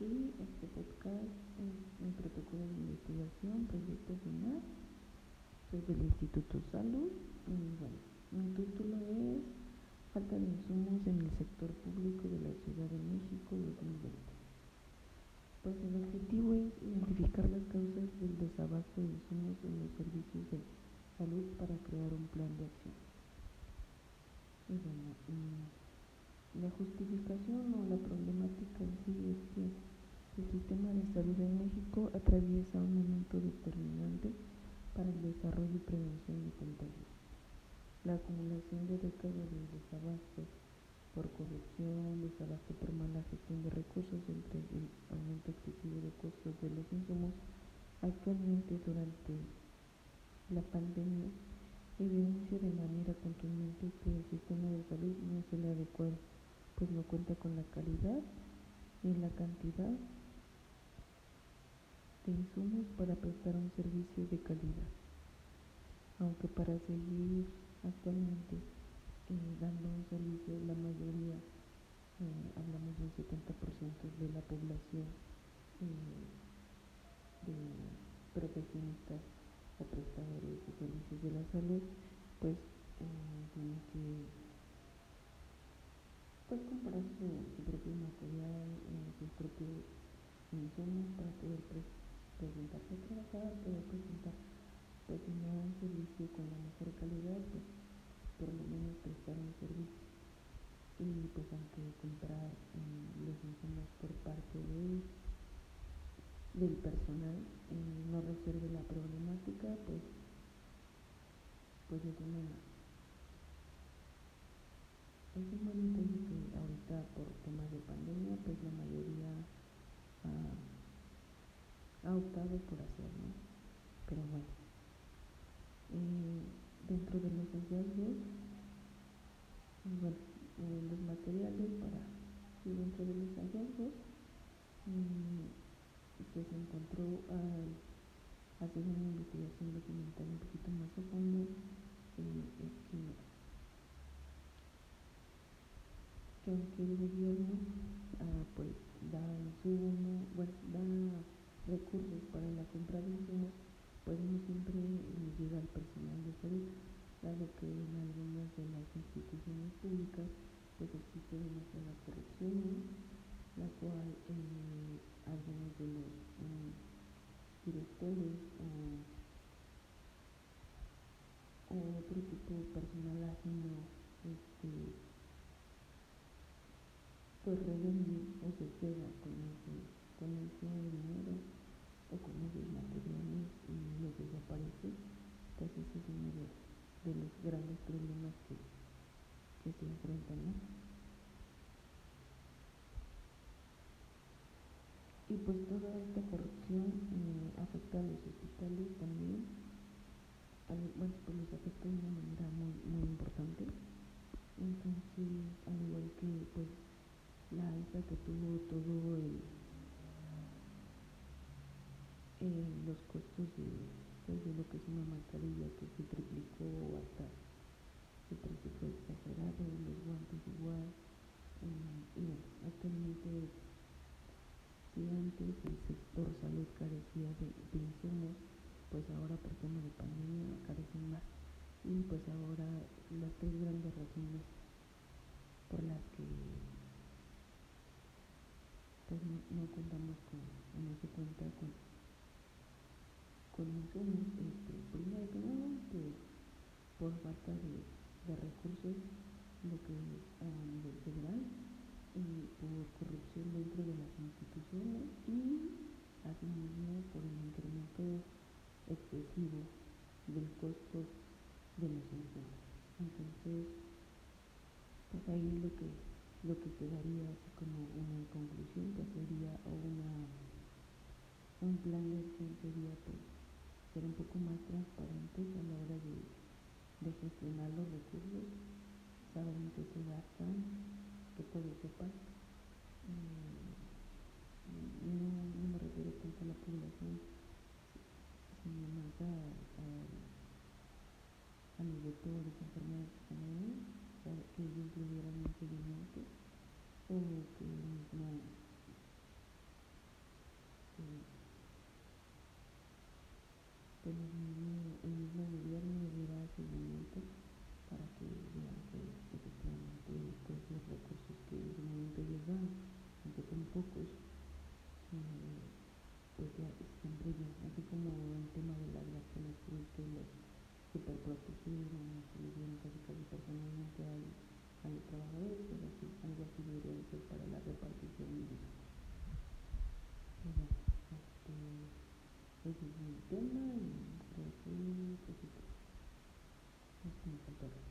Y este podcast es mi protocolo de investigación, proyecto final. Soy del Instituto Salud y mi título es Falta de insumos en el sector público de la Ciudad de México 2020. Pues el objetivo es identificar las causas del desabasto de insumos en los servicios de salud para crear un plan de acción. La justificación o la problemática en sí es que el sistema de salud en México atraviesa un momento determinante para el desarrollo y prevención de contagios. La acumulación de décadas de desabasto por corrupción, desabasto por mala gestión de recursos, entre el aumento excesivo de costos de los insumos, actualmente durante la pandemia evidencia de manera contundente que el sistema de salud no es el adecuado, pues no cuenta con la calidad ni la cantidad de insumos para prestar un servicio de calidad. Aunque para seguir actualmente eh, dando un servicio, la mayoría, eh, hablamos de un 70% de la población eh, de profesionistas o prestadores de servicios de la salud, pues tienen que pues comprar su, propio material, sus propios insumos para poder presentarse a trabajar, poder presentar pues no un servicio con la mejor calidad, pues por lo menos prestar un servicio. Y pues aunque comprar eh, los insumos por parte de del personal eh, no resuelve la problemática pues pues es una es un buen intento que ahorita por temas de pandemia pues la mayoría ha, ha optado por hacer no pero bueno. Eh, dentro de los hallazgos, bueno, eh, los materiales para, y dentro de los hallazgos mm, que se encontró al hacer una investigación documental un poquito más a fondo, eh, es que, que aunque el gobierno ah, pues da insumo, bueno, da recursos para la compra de insumos, pues no siempre llega al personal de salud, dado que en algunas de las instituciones públicas pues existe demasiada corrupción, la cual eh, algunos de los eh, directores o, otro tipo de personal ajeno este, pues revende o se queda con ese, con ese dinero o con esos materiales y los desaparece, pues ese es uno de, los grandes problemas que, se enfrentan. Y pues toda esta corrupción eh, afecta a los hospitales también, bueno, pues los afecta de una manera muy, muy importante. Entonces, al igual que pues la alza que tuvo todo el eh, los costos de, pues, de lo que es una mascarilla que se triplicó hasta el precio fue exagerado, los guantes igual. Eh, y bueno, actualmente si antes el sector salud carecía de, insumos, pues ahora por tema de pandemia carecen más. Y pues ahora las tres grandes razones por las que pues no, no contamos con, no se cuenta con con insumos, este, primero que nada por, falta de, recursos, lo que a nivel federal, y por corrupción dentro de las instituciones y asimismo por el incremento excesivo del costo de los insumos. Entonces, pues ahí lo que lo que quedaría así como una conclusión pues sería una un plan de acción sería pues ser un poco más transparentes a la hora de, gestionar los recursos, saber en qué se gastan, que todo se pasa. incluyeran impedimentos o que el mismo el mismo, el mismo gobierno diera seguimiento para que vean que efectivamente pues, los recursos que en momento les dan, aunque son pocos, eh, pues ya están previstos, así como el tema de las vacunas que los superprotegidos, hay trabajadores que para la repartición indígena. Bueno, este, pues, es el tema y creo que pues, es.